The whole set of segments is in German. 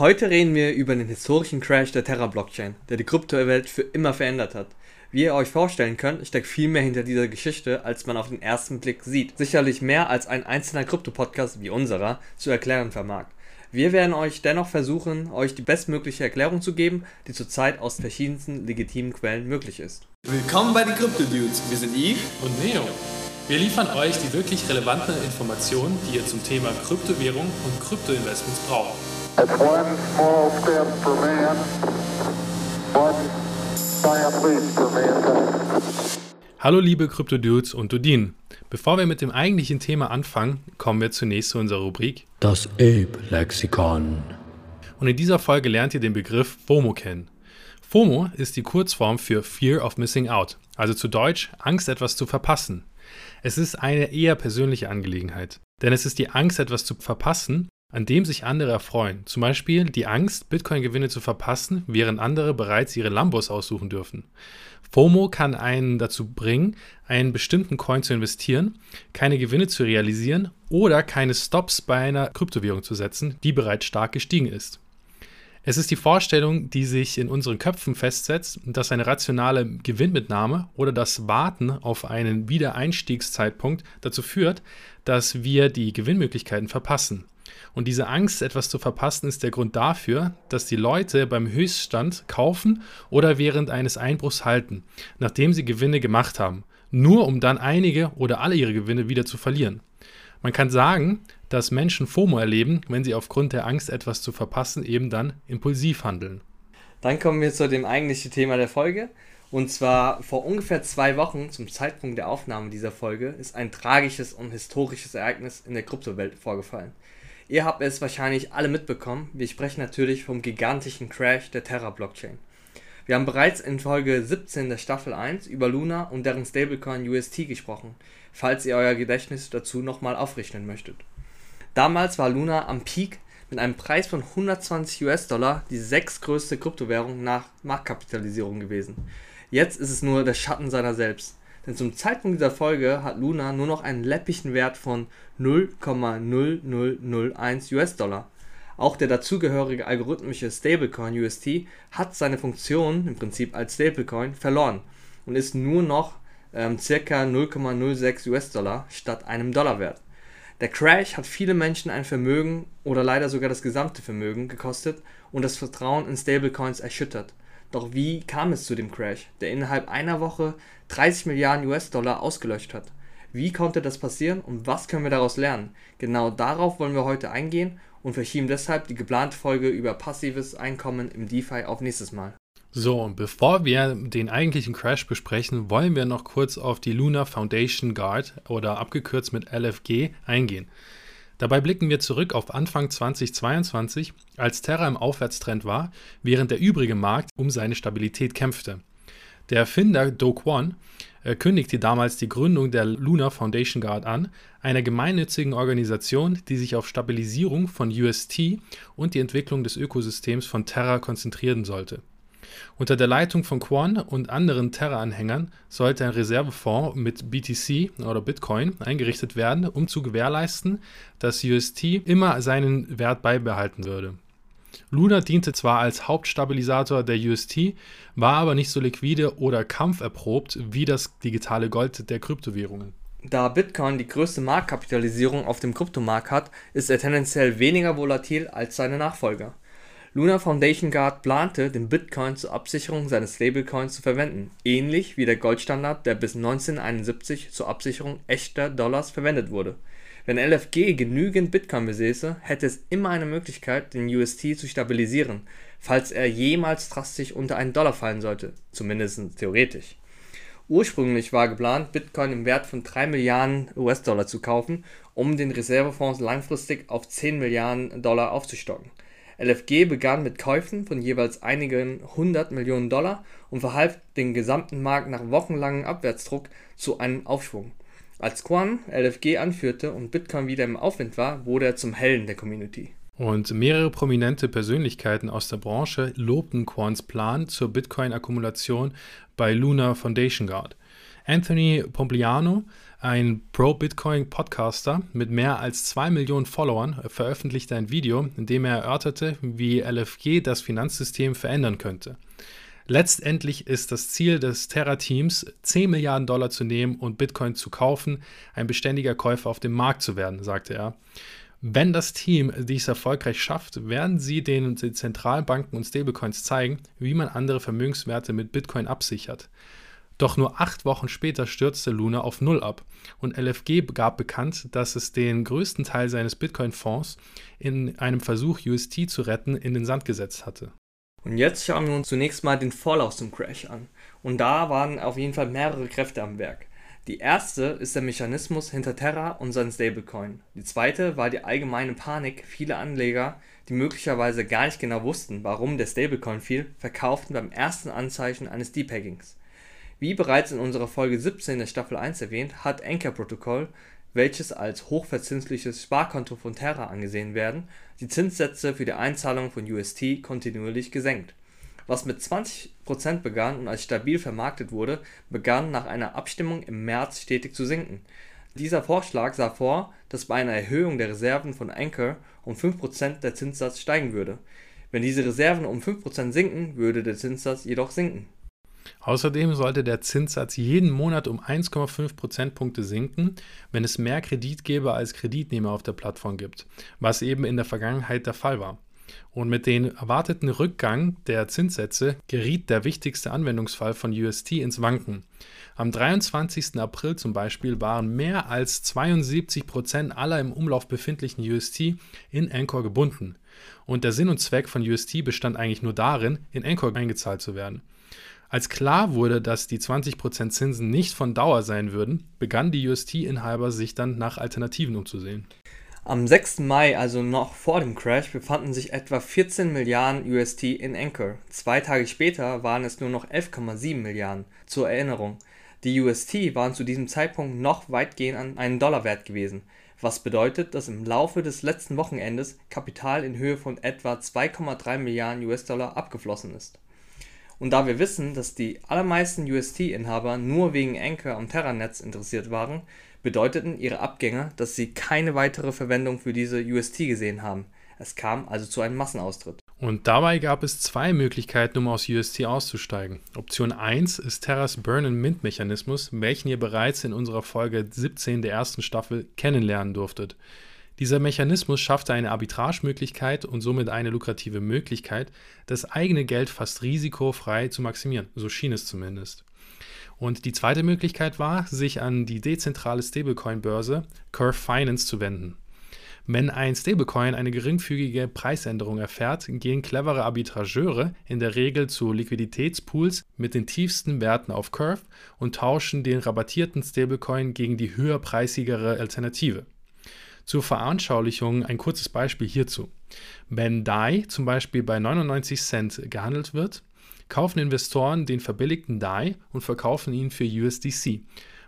Heute reden wir über den historischen Crash der Terra-Blockchain, der die Kryptowelt für immer verändert hat. Wie ihr euch vorstellen könnt, steckt viel mehr hinter dieser Geschichte, als man auf den ersten Blick sieht. Sicherlich mehr als ein einzelner Krypto-Podcast wie unserer zu erklären vermag. Wir werden euch dennoch versuchen, euch die bestmögliche Erklärung zu geben, die zurzeit aus verschiedensten legitimen Quellen möglich ist. Willkommen bei den Crypto Dudes. Wir sind Yves und Neo. Wir liefern euch die wirklich relevanten Informationen, die ihr zum Thema Kryptowährung und Kryptoinvestments braucht. Hallo liebe Krypto-Dudes und Dudin. Bevor wir mit dem eigentlichen Thema anfangen, kommen wir zunächst zu unserer Rubrik Das Ape-Lexikon. Und in dieser Folge lernt ihr den Begriff FOMO kennen. FOMO ist die Kurzform für Fear of Missing Out, also zu Deutsch Angst etwas zu verpassen. Es ist eine eher persönliche Angelegenheit, denn es ist die Angst etwas zu verpassen, an dem sich andere erfreuen. Zum Beispiel die Angst, Bitcoin-Gewinne zu verpassen, während andere bereits ihre Lambos aussuchen dürfen. FOMO kann einen dazu bringen, einen bestimmten Coin zu investieren, keine Gewinne zu realisieren oder keine Stops bei einer Kryptowährung zu setzen, die bereits stark gestiegen ist. Es ist die Vorstellung, die sich in unseren Köpfen festsetzt, dass eine rationale Gewinnmitnahme oder das Warten auf einen Wiedereinstiegszeitpunkt dazu führt, dass wir die Gewinnmöglichkeiten verpassen. Und diese Angst, etwas zu verpassen, ist der Grund dafür, dass die Leute beim Höchststand kaufen oder während eines Einbruchs halten, nachdem sie Gewinne gemacht haben, nur um dann einige oder alle ihre Gewinne wieder zu verlieren. Man kann sagen, dass Menschen FOMO erleben, wenn sie aufgrund der Angst, etwas zu verpassen, eben dann impulsiv handeln. Dann kommen wir zu dem eigentlichen Thema der Folge. Und zwar vor ungefähr zwei Wochen, zum Zeitpunkt der Aufnahme dieser Folge, ist ein tragisches und historisches Ereignis in der Kryptowelt vorgefallen. Ihr habt es wahrscheinlich alle mitbekommen. Wir sprechen natürlich vom gigantischen Crash der Terra-Blockchain. Wir haben bereits in Folge 17 der Staffel 1 über Luna und deren Stablecoin UST gesprochen, falls ihr euer Gedächtnis dazu nochmal aufrichten möchtet. Damals war Luna am Peak mit einem Preis von 120 US-Dollar die sechstgrößte Kryptowährung nach Marktkapitalisierung gewesen. Jetzt ist es nur der Schatten seiner selbst. Denn zum Zeitpunkt dieser Folge hat Luna nur noch einen läppigen Wert von 0,0001 US-Dollar. Auch der dazugehörige algorithmische Stablecoin UST hat seine Funktion im Prinzip als Stablecoin verloren und ist nur noch ähm, ca. 0,06 US-Dollar statt einem Dollar wert. Der Crash hat viele Menschen ein Vermögen oder leider sogar das gesamte Vermögen gekostet und das Vertrauen in Stablecoins erschüttert. Doch wie kam es zu dem Crash, der innerhalb einer Woche 30 Milliarden US-Dollar ausgelöscht hat? Wie konnte das passieren und was können wir daraus lernen? Genau darauf wollen wir heute eingehen und verschieben deshalb die geplante Folge über passives Einkommen im DeFi auf nächstes Mal. So, und bevor wir den eigentlichen Crash besprechen, wollen wir noch kurz auf die Luna Foundation Guard oder abgekürzt mit LFG eingehen. Dabei blicken wir zurück auf Anfang 2022, als Terra im Aufwärtstrend war, während der übrige Markt um seine Stabilität kämpfte. Der Erfinder Do Kwon äh, kündigte damals die Gründung der Luna Foundation Guard an, einer gemeinnützigen Organisation, die sich auf Stabilisierung von UST und die Entwicklung des Ökosystems von Terra konzentrieren sollte. Unter der Leitung von Quan und anderen Terra-Anhängern sollte ein Reservefonds mit BTC oder Bitcoin eingerichtet werden, um zu gewährleisten, dass UST immer seinen Wert beibehalten würde. Luna diente zwar als Hauptstabilisator der UST, war aber nicht so liquide oder kampferprobt wie das digitale Gold der Kryptowährungen. Da Bitcoin die größte Marktkapitalisierung auf dem Kryptomarkt hat, ist er tendenziell weniger volatil als seine Nachfolger. Luna Foundation Guard plante, den Bitcoin zur Absicherung seines Stablecoins zu verwenden, ähnlich wie der Goldstandard, der bis 1971 zur Absicherung echter Dollars verwendet wurde. Wenn LFG genügend Bitcoin besäße, hätte es immer eine Möglichkeit, den UST zu stabilisieren, falls er jemals drastisch unter einen Dollar fallen sollte, zumindest theoretisch. Ursprünglich war geplant, Bitcoin im Wert von 3 Milliarden US-Dollar zu kaufen, um den Reservefonds langfristig auf 10 Milliarden Dollar aufzustocken. LFG begann mit Käufen von jeweils einigen hundert Millionen Dollar und verhalf den gesamten Markt nach wochenlangem Abwärtsdruck zu einem Aufschwung. Als Quan LFG anführte und Bitcoin wieder im Aufwind war, wurde er zum Helden der Community. Und mehrere prominente Persönlichkeiten aus der Branche lobten Quans Plan zur Bitcoin-Akkumulation bei Luna Foundation Guard. Anthony Pompliano, Ein Pro-Bitcoin-Podcaster mit mehr als 2 Millionen Followern veröffentlichte ein Video, in dem er erörterte, wie LFG das Finanzsystem verändern könnte. Letztendlich ist das Ziel des Terra-Teams, 10 Milliarden Dollar zu nehmen und Bitcoin zu kaufen, ein beständiger Käufer auf dem Markt zu werden, sagte er. Wenn das Team dies erfolgreich schafft, werden sie den Zentralbanken und Stablecoins zeigen, wie man andere Vermögenswerte mit Bitcoin absichert. Doch nur acht Wochen später stürzte Luna auf Null ab und LFG gab bekannt, dass es den größten Teil seines Bitcoin-Fonds in einem Versuch, UST zu retten, in den Sand gesetzt hatte. Und jetzt schauen wir uns zunächst mal den Vorlauf zum Crash an. Und da waren auf jeden Fall mehrere Kräfte am Werk. Die erste ist der Mechanismus hinter Terra und seinen Stablecoin. Die zweite war die allgemeine Panik vieler Anleger, die möglicherweise gar nicht genau wussten, warum der Stablecoin fiel, verkauften beim ersten Anzeichen eines Depeggings. Wie bereits in unserer Folge 17 der Staffel 1 erwähnt, hat Anchor Protocol, welches als hochverzinsliches Sparkonto von Terra angesehen werden, die Zinssätze für die Einzahlung von UST kontinuierlich gesenkt was mit 20% begann und als stabil vermarktet wurde, begann nach einer Abstimmung im März stetig zu sinken. Dieser Vorschlag sah vor, dass bei einer Erhöhung der Reserven von Anchor um 5% der Zinssatz steigen würde. Wenn diese Reserven um 5% sinken, würde der Zinssatz jedoch sinken. Außerdem sollte der Zinssatz jeden Monat um 1,5 Prozentpunkte sinken, wenn es mehr Kreditgeber als Kreditnehmer auf der Plattform gibt, was eben in der Vergangenheit der Fall war. Und mit dem erwarteten Rückgang der Zinssätze geriet der wichtigste Anwendungsfall von UST ins Wanken. Am 23. April zum Beispiel waren mehr als 72 Prozent aller im Umlauf befindlichen UST in Anchor gebunden. Und der Sinn und Zweck von UST bestand eigentlich nur darin, in Anchor eingezahlt zu werden. Als klar wurde, dass die 20% Zinsen nicht von Dauer sein würden, begannen die UST-Inhaber sich dann nach Alternativen umzusehen. Am 6. Mai, also noch vor dem Crash, befanden sich etwa 14 Milliarden UST in Anchor. Zwei Tage später waren es nur noch 11,7 Milliarden. Zur Erinnerung, die UST waren zu diesem Zeitpunkt noch weitgehend an einen Dollar wert gewesen, was bedeutet, dass im Laufe des letzten Wochenendes Kapital in Höhe von etwa 2,3 Milliarden US-Dollar abgeflossen ist. Und da wir wissen, dass die allermeisten UST-Inhaber nur wegen Anchor am Terranetz interessiert waren, bedeuteten ihre Abgänge, dass sie keine weitere Verwendung für diese UST gesehen haben. Es kam also zu einem Massenaustritt. Und dabei gab es zwei Möglichkeiten, um aus UST auszusteigen. Option 1 ist Terras Burn-and-Mint-Mechanismus, welchen ihr bereits in unserer Folge 17 der ersten Staffel kennenlernen durftet. Dieser Mechanismus schaffte eine Arbitragemöglichkeit und somit eine lukrative Möglichkeit, das eigene Geld fast risikofrei zu maximieren. So schien es zumindest. Und die zweite Möglichkeit war, sich an die dezentrale Stablecoin-Börse Curve Finance zu wenden. Wenn ein Stablecoin eine geringfügige Preisänderung erfährt, gehen clevere Arbitrageure in der Regel zu Liquiditätspools mit den tiefsten Werten auf Curve und tauschen den rabattierten Stablecoin gegen die höherpreisigere Alternative. Zur Veranschaulichung ein kurzes Beispiel hierzu. Wenn DAI zum Beispiel bei 99 Cent gehandelt wird, kaufen Investoren den verbilligten DAI und verkaufen ihn für USDC,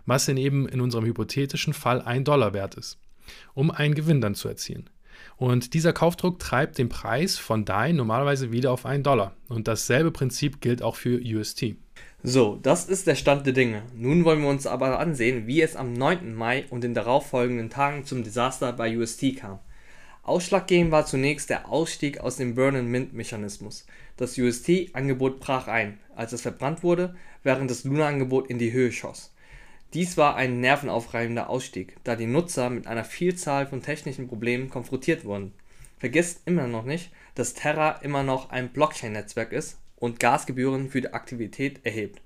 was in eben in unserem hypothetischen Fall 1 Dollar wert ist, um einen Gewinn dann zu erzielen. Und dieser Kaufdruck treibt den Preis von DAI normalerweise wieder auf 1 Dollar. Und dasselbe Prinzip gilt auch für UST. So, das ist der Stand der Dinge. Nun wollen wir uns aber ansehen, wie es am 9. Mai und den darauffolgenden Tagen zum Desaster bei UST kam. Ausschlaggebend war zunächst der Ausstieg aus dem Burn-and-Mint-Mechanismus. Das UST-Angebot brach ein, als es verbrannt wurde, während das Luna-Angebot in die Höhe schoss. Dies war ein nervenaufreibender Ausstieg, da die Nutzer mit einer Vielzahl von technischen Problemen konfrontiert wurden. Vergesst immer noch nicht, dass Terra immer noch ein Blockchain-Netzwerk ist und Gasgebühren für die Aktivität erhebt.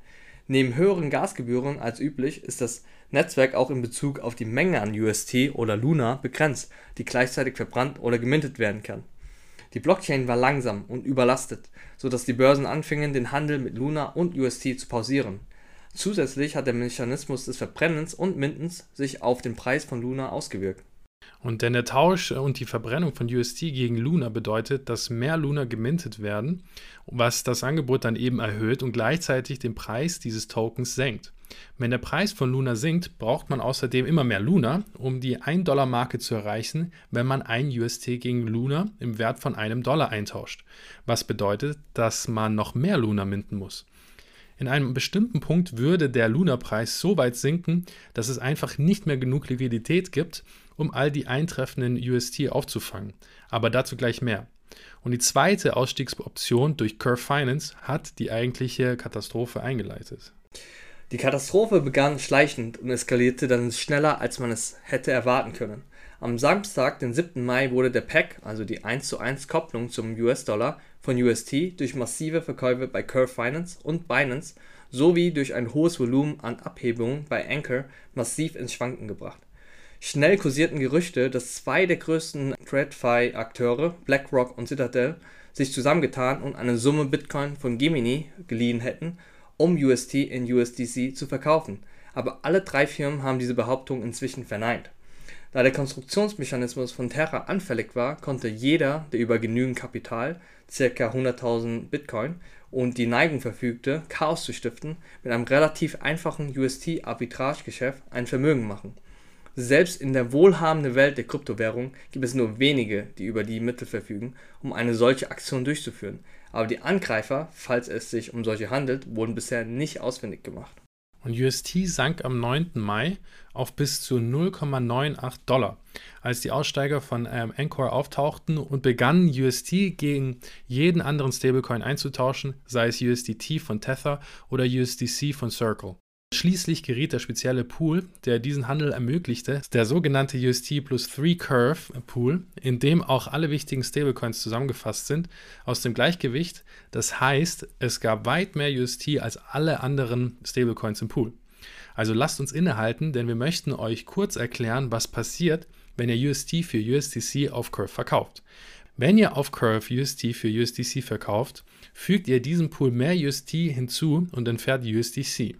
Neben höheren Gasgebühren als üblich ist das Netzwerk auch in Bezug auf die Menge an UST oder Luna begrenzt, die gleichzeitig verbrannt oder gemintet werden kann. Die Blockchain war langsam und überlastet, so dass die Börsen anfingen, den Handel mit Luna und UST zu pausieren. Zusätzlich hat der Mechanismus des Verbrennens und Mintens sich auf den Preis von Luna ausgewirkt. Und denn der Tausch und die Verbrennung von UST gegen Luna bedeutet, dass mehr Luna gemintet werden, was das Angebot dann eben erhöht und gleichzeitig den Preis dieses Tokens senkt. Wenn der Preis von Luna sinkt, braucht man außerdem immer mehr Luna, um die 1-Dollar-Marke zu erreichen, wenn man ein UST gegen Luna im Wert von einem Dollar eintauscht. Was bedeutet, dass man noch mehr Luna minten muss. In einem bestimmten Punkt würde der Luna-Preis so weit sinken, dass es einfach nicht mehr genug Liquidität gibt, um all die eintreffenden UST aufzufangen. Aber dazu gleich mehr. Und die zweite Ausstiegsoption durch Curve Finance hat die eigentliche Katastrophe eingeleitet. Die Katastrophe begann schleichend und eskalierte dann schneller, als man es hätte erwarten können. Am Samstag, den 7. Mai, wurde der PEC, also die 1 zu 1 Kopplung zum US-Dollar, von UST durch massive Verkäufe bei Curve Finance und Binance sowie durch ein hohes Volumen an Abhebungen bei Anchor massiv ins Schwanken gebracht. Schnell kursierten Gerüchte, dass zwei der größten TradFi-Akteure, BlackRock und Citadel, sich zusammengetan und eine Summe Bitcoin von Gemini geliehen hätten, um UST in USDC zu verkaufen, aber alle drei Firmen haben diese Behauptung inzwischen verneint. Da der Konstruktionsmechanismus von Terra anfällig war, konnte jeder, der über genügend Kapital (ca. 100.000 Bitcoin) und die Neigung verfügte, Chaos zu stiften, mit einem relativ einfachen UST-Arbitragegeschäft ein Vermögen machen. Selbst in der wohlhabenden Welt der Kryptowährungen gibt es nur wenige, die über die Mittel verfügen, um eine solche Aktion durchzuführen, aber die Angreifer, falls es sich um solche handelt, wurden bisher nicht ausfindig gemacht. Und UST sank am 9. Mai auf bis zu 0,98 Dollar, als die Aussteiger von ähm, Anchor auftauchten und begannen UST gegen jeden anderen Stablecoin einzutauschen, sei es USDT von Tether oder USDC von Circle. Schließlich geriet der spezielle Pool, der diesen Handel ermöglichte, der sogenannte UST plus 3 Curve Pool, in dem auch alle wichtigen Stablecoins zusammengefasst sind, aus dem Gleichgewicht. Das heißt, es gab weit mehr UST als alle anderen Stablecoins im Pool. Also lasst uns innehalten, denn wir möchten euch kurz erklären, was passiert, wenn ihr UST für USDC auf Curve verkauft. Wenn ihr auf Curve UST für USDC verkauft, fügt ihr diesem Pool mehr UST hinzu und entfernt USDC.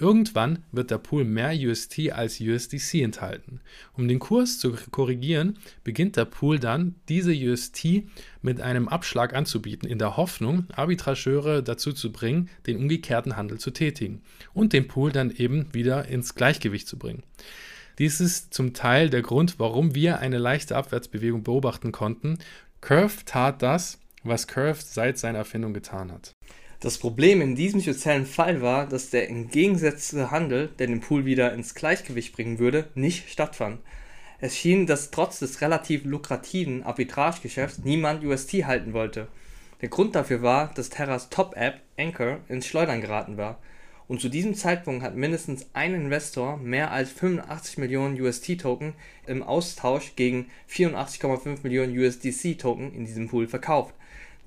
Irgendwann wird der Pool mehr UST als USDC enthalten. Um den Kurs zu korrigieren, beginnt der Pool dann, diese UST mit einem Abschlag anzubieten, in der Hoffnung, Arbitrageure dazu zu bringen, den umgekehrten Handel zu tätigen und den Pool dann eben wieder ins Gleichgewicht zu bringen. Dies ist zum Teil der Grund, warum wir eine leichte Abwärtsbewegung beobachten konnten. Curve tat das, was Curve seit seiner Erfindung getan hat. Das Problem in diesem speziellen Fall war, dass der entgegengesetzte Handel, der den Pool wieder ins Gleichgewicht bringen würde, nicht stattfand. Es schien, dass trotz des relativ lukrativen Arbitragegeschäfts niemand UST halten wollte. Der Grund dafür war, dass Terras Top-App Anchor ins Schleudern geraten war. Und zu diesem Zeitpunkt hat mindestens ein Investor mehr als 85 Millionen UST-Token im Austausch gegen 84,5 Millionen USDC-Token in diesem Pool verkauft.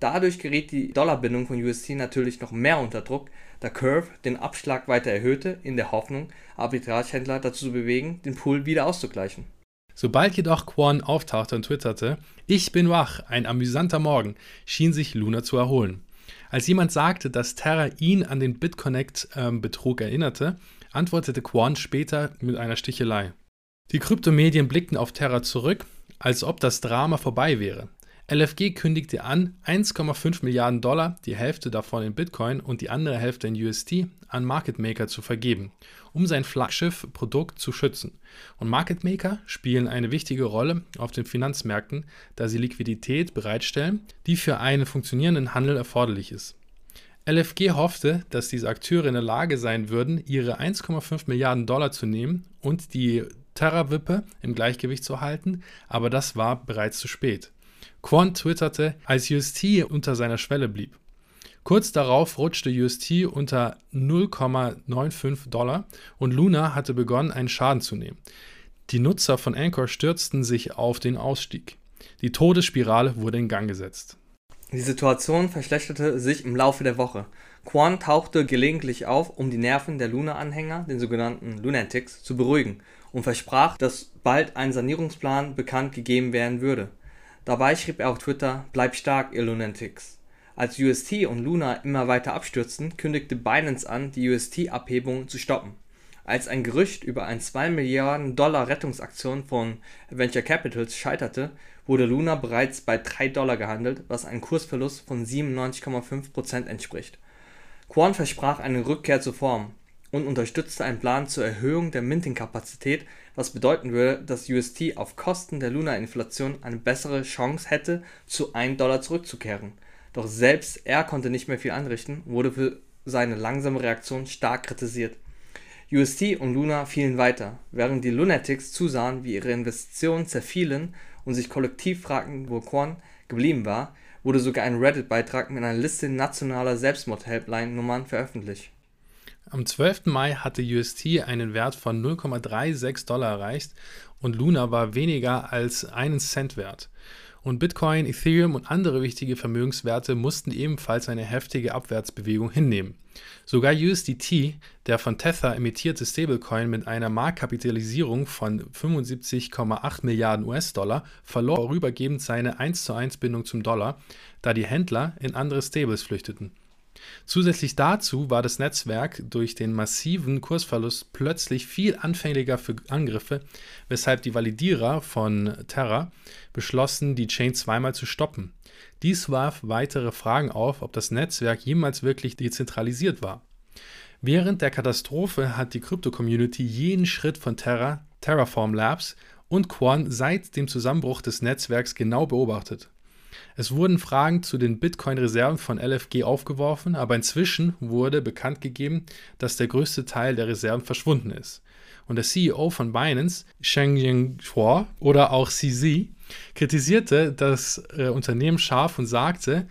Dadurch geriet die Dollarbindung von UST natürlich noch mehr unter Druck, da Curve den Abschlag weiter erhöhte, in der Hoffnung, Arbitragehändler dazu zu bewegen, den Pool wieder auszugleichen. Sobald jedoch Quan auftauchte und twitterte, ich bin wach, ein amüsanter Morgen, schien sich Luna zu erholen. Als jemand sagte, dass Terra ihn an den BitConnect-Betrug ähm, erinnerte, antwortete Quan später mit einer Stichelei. Die Kryptomedien blickten auf Terra zurück, als ob das Drama vorbei wäre. LFG kündigte an, 1,5 Milliarden Dollar, die Hälfte davon in Bitcoin und die andere Hälfte in UST, an Market Maker zu vergeben, um sein Flaggschiff-Produkt zu schützen. Und Market Maker spielen eine wichtige Rolle auf den Finanzmärkten, da sie Liquidität bereitstellen, die für einen funktionierenden Handel erforderlich ist. LFG hoffte, dass diese Akteure in der Lage sein würden, ihre 1,5 Milliarden Dollar zu nehmen und die Terra-Wippe im Gleichgewicht zu halten, aber das war bereits zu spät. Quant twitterte, als UST unter seiner Schwelle blieb. Kurz darauf rutschte UST unter 0,95 Dollar und Luna hatte begonnen, einen Schaden zu nehmen. Die Nutzer von Anchor stürzten sich auf den Ausstieg. Die Todesspirale wurde in Gang gesetzt. Die Situation verschlechterte sich im Laufe der Woche. Quan tauchte gelegentlich auf, um die Nerven der Luna-Anhänger, den sogenannten Lunatics, zu beruhigen und versprach, dass bald ein Sanierungsplan bekannt gegeben werden würde. Dabei schrieb er auf Twitter: „ Bleibt stark, ihr Lunatics. “Als UST und Luna immer weiter abstürzten, kündigte Binance an, die UST-Abhebungen zu stoppen. Als ein Gerücht über eine 2-Milliarden-Dollar-Rettungsaktion von Venture Capitals scheiterte, wurde Luna bereits bei 3 Dollar gehandelt, was einem Kursverlust von 97,5% entspricht. Quan versprach eine Rückkehr zur Form und unterstützte einen Plan zur Erhöhung der Minting-Kapazität, was bedeuten würde, dass UST auf Kosten der Luna-Inflation eine bessere Chance hätte, zu 1 Dollar zurückzukehren. Doch selbst er konnte nicht mehr viel anrichten wurde für seine langsame Reaktion stark kritisiert. UST und Luna fielen weiter, während die Lunatics zusahen, wie ihre Investitionen zerfielen und sich kollektiv fragten, wo Quan geblieben war, wurde sogar ein Reddit-Beitrag mit einer Liste nationaler Selbstmord-Helpline-Nummern veröffentlicht. Am 12. Mai hatte UST einen Wert von 0,36 Dollar erreicht und Luna war weniger als einen Cent wert. Und Bitcoin, Ethereum und andere wichtige Vermögenswerte mussten ebenfalls eine heftige Abwärtsbewegung hinnehmen. Sogar USDT, der von Tether emittierte Stablecoin mit einer Marktkapitalisierung von 75,8 Milliarden US-Dollar, verlor vorübergehend seine 1 zu 1 Bindung zum Dollar, da die Händler in andere Stables flüchteten. Zusätzlich dazu war das Netzwerk durch den massiven Kursverlust plötzlich viel anfälliger für Angriffe, weshalb die Validierer von Terra beschlossen, die Chain zweimal zu stoppen. Dies warf weitere Fragen auf, ob das Netzwerk jemals wirklich dezentralisiert war. Während der Katastrophe hat die Krypto-Community jeden Schritt von Terra, Terraform Labs und Quan seit dem Zusammenbruch des Netzwerks genau beobachtet. Es wurden Fragen zu den Bitcoin-Reserven von LFG aufgeworfen, aber inzwischen wurde bekannt gegeben, dass der größte Teil der Reserven verschwunden ist. Und der CEO von Binance, Sheng Chua oder auch CZ, kritisierte das äh, Unternehmen scharf und sagte,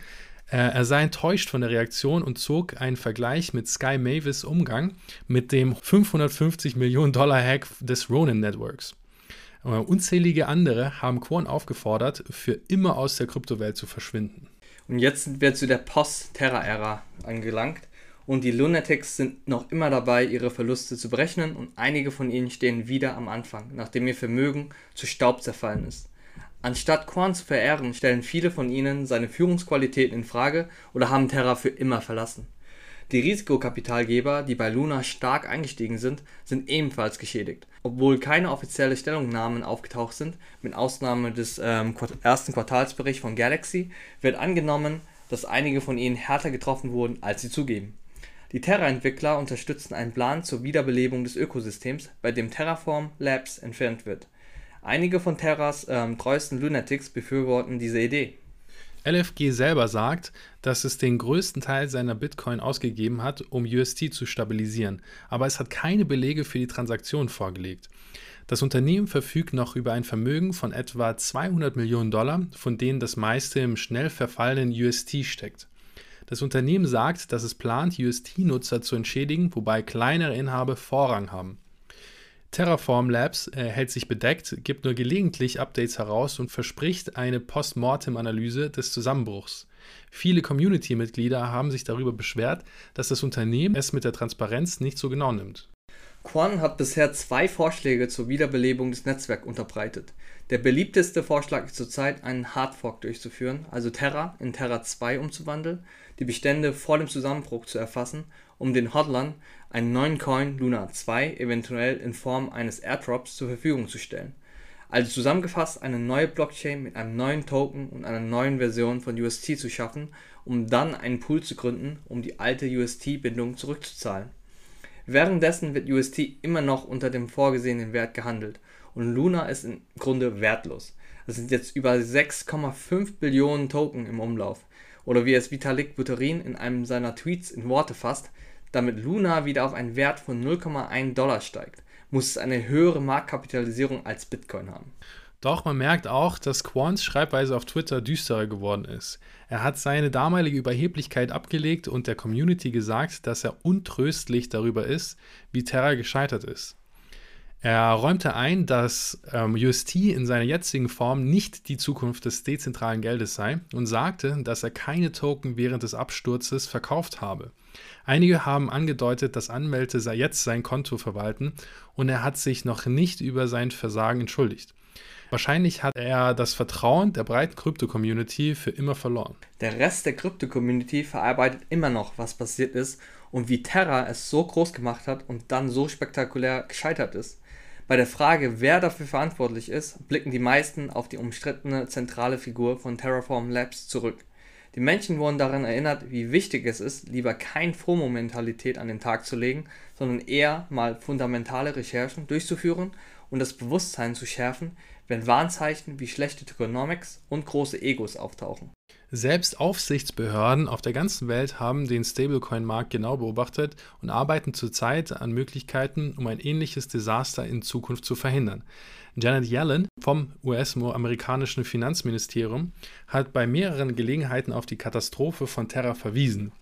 äh, er sei enttäuscht von der Reaktion und zog einen Vergleich mit Sky Mavis Umgang mit dem 550 Millionen Dollar Hack des Ronin Networks. Unzählige andere haben Quan aufgefordert, für immer aus der Kryptowelt zu verschwinden. Und jetzt sind wir zu der Post-Terra-Ära angelangt und die Lunatics sind noch immer dabei, ihre Verluste zu berechnen und einige von ihnen stehen wieder am Anfang, nachdem ihr Vermögen zu Staub zerfallen ist. Anstatt Quan zu verehren, stellen viele von ihnen seine Führungsqualitäten in Frage oder haben Terra für immer verlassen. Die Risikokapitalgeber, die bei Luna stark eingestiegen sind, sind ebenfalls geschädigt. Obwohl keine offiziellen Stellungnahmen aufgetaucht sind, mit Ausnahme des ähm, ersten Quartalsberichts von Galaxy, wird angenommen, dass einige von ihnen härter getroffen wurden, als sie zugeben. Die Terra-Entwickler unterstützen einen Plan zur Wiederbelebung des Ökosystems, bei dem Terraform Labs entfernt wird. Einige von Terras ähm, treuesten Lunatics befürworten diese Idee. LFG selber sagt, dass es den größten Teil seiner Bitcoin ausgegeben hat, um UST zu stabilisieren, aber es hat keine Belege für die Transaktion vorgelegt. Das Unternehmen verfügt noch über ein Vermögen von etwa 200 Millionen Dollar, von denen das meiste im schnell verfallenen UST steckt. Das Unternehmen sagt, dass es plant, UST-Nutzer zu entschädigen, wobei kleinere Inhaber Vorrang haben. Terraform Labs äh, hält sich bedeckt, gibt nur gelegentlich Updates heraus und verspricht eine Postmortem-Analyse des Zusammenbruchs. Viele Community-Mitglieder haben sich darüber beschwert, dass das Unternehmen es mit der Transparenz nicht so genau nimmt. Quan hat bisher zwei Vorschläge zur Wiederbelebung des Netzwerks unterbreitet. Der beliebteste Vorschlag ist zurzeit, einen Hardfork durchzuführen, also Terra in Terra 2 umzuwandeln, die Bestände vor dem Zusammenbruch zu erfassen, um den Hodlern einen neuen Coin Luna 2 eventuell in Form eines Airdrops zur Verfügung zu stellen. Also zusammengefasst eine neue Blockchain mit einem neuen Token und einer neuen Version von UST zu schaffen, um dann einen Pool zu gründen, um die alte UST-Bindung zurückzuzahlen. Währenddessen wird UST immer noch unter dem vorgesehenen Wert gehandelt und Luna ist im Grunde wertlos. Es sind jetzt über 6,5 Billionen Token im Umlauf. Oder wie es Vitalik Buterin in einem seiner Tweets in Worte fasst, damit Luna wieder auf einen Wert von 0,1 Dollar steigt, muss es eine höhere Marktkapitalisierung als Bitcoin haben. Doch man merkt auch, dass Quants Schreibweise auf Twitter düsterer geworden ist. Er hat seine damalige Überheblichkeit abgelegt und der Community gesagt, dass er untröstlich darüber ist, wie Terra gescheitert ist. Er räumte ein, dass ähm, UST in seiner jetzigen Form nicht die Zukunft des dezentralen Geldes sei und sagte, dass er keine Token während des Absturzes verkauft habe. Einige haben angedeutet, dass Anmeldete jetzt sein Konto verwalten und er hat sich noch nicht über sein Versagen entschuldigt. Wahrscheinlich hat er das Vertrauen der breiten Krypto-Community für immer verloren. Der Rest der Krypto-Community verarbeitet immer noch, was passiert ist und wie Terra es so groß gemacht hat und dann so spektakulär gescheitert ist. Bei der Frage, wer dafür verantwortlich ist, blicken die meisten auf die umstrittene zentrale Figur von Terraform Labs zurück. Die Menschen wurden daran erinnert, wie wichtig es ist, lieber kein FOMO-Mentalität an den Tag zu legen, sondern eher mal fundamentale Recherchen durchzuführen und das Bewusstsein zu schärfen, wenn Warnzeichen wie schlechte Tokenomics und große Egos auftauchen. Selbst Aufsichtsbehörden auf der ganzen Welt haben den Stablecoin-Markt genau beobachtet und arbeiten zurzeit an Möglichkeiten, um ein ähnliches Desaster in Zukunft zu verhindern. Janet Yellen vom US-amerikanischen Finanzministerium hat bei mehreren Gelegenheiten auf die Katastrophe von Terra verwiesen.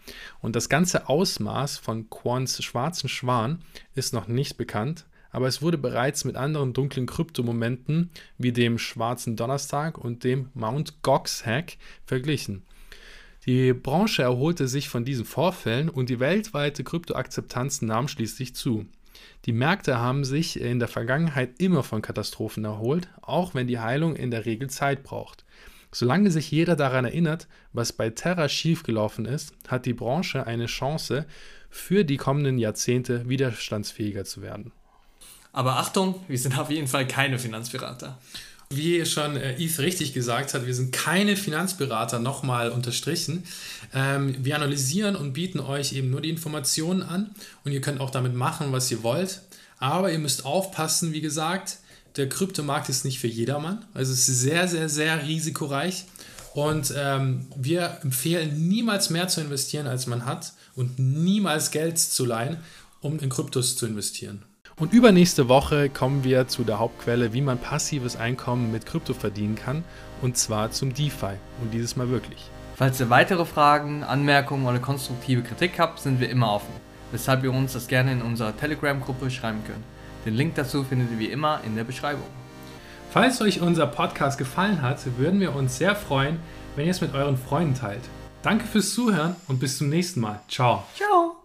Und das ganze Ausmaß von Quants schwarzen Schwan ist noch nicht bekannt, aber es wurde bereits mit anderen dunklen Kryptomomenten wie dem Schwarzen Donnerstag und dem Mount Gox Hack verglichen. Die Branche erholte sich von diesen Vorfällen und die weltweite Kryptoakzeptanz nahm schließlich zu. Die Märkte haben sich in der Vergangenheit immer von Katastrophen erholt, auch wenn die Heilung in der Regel Zeit braucht. Solange sich jeder daran erinnert, was bei Terra schiefgelaufen ist, hat die Branche eine Chance, für die kommenden Jahrzehnte widerstandsfähiger zu werden. Aber Achtung, wir sind auf jeden Fall keine Finanzberater. Wie schon äh, richtig gesagt hat, wir sind keine Finanzberater, nochmal unterstrichen. Ähm, wir analysieren und bieten euch eben nur die Informationen an und ihr könnt auch damit machen, was ihr wollt. Aber ihr müsst aufpassen, wie gesagt, der Kryptomarkt ist nicht für jedermann. Also es ist sehr, sehr, sehr risikoreich. Und ähm, wir empfehlen niemals mehr zu investieren, als man hat und niemals Geld zu leihen, um in Kryptos zu investieren. Und übernächste Woche kommen wir zu der Hauptquelle, wie man passives Einkommen mit Krypto verdienen kann, und zwar zum DeFi. Und dieses Mal wirklich. Falls ihr weitere Fragen, Anmerkungen oder konstruktive Kritik habt, sind wir immer offen, weshalb ihr uns das gerne in unserer Telegram-Gruppe schreiben könnt. Den Link dazu findet ihr wie immer in der Beschreibung. Falls euch unser Podcast gefallen hat, würden wir uns sehr freuen, wenn ihr es mit euren Freunden teilt. Danke fürs Zuhören und bis zum nächsten Mal. Ciao. Ciao.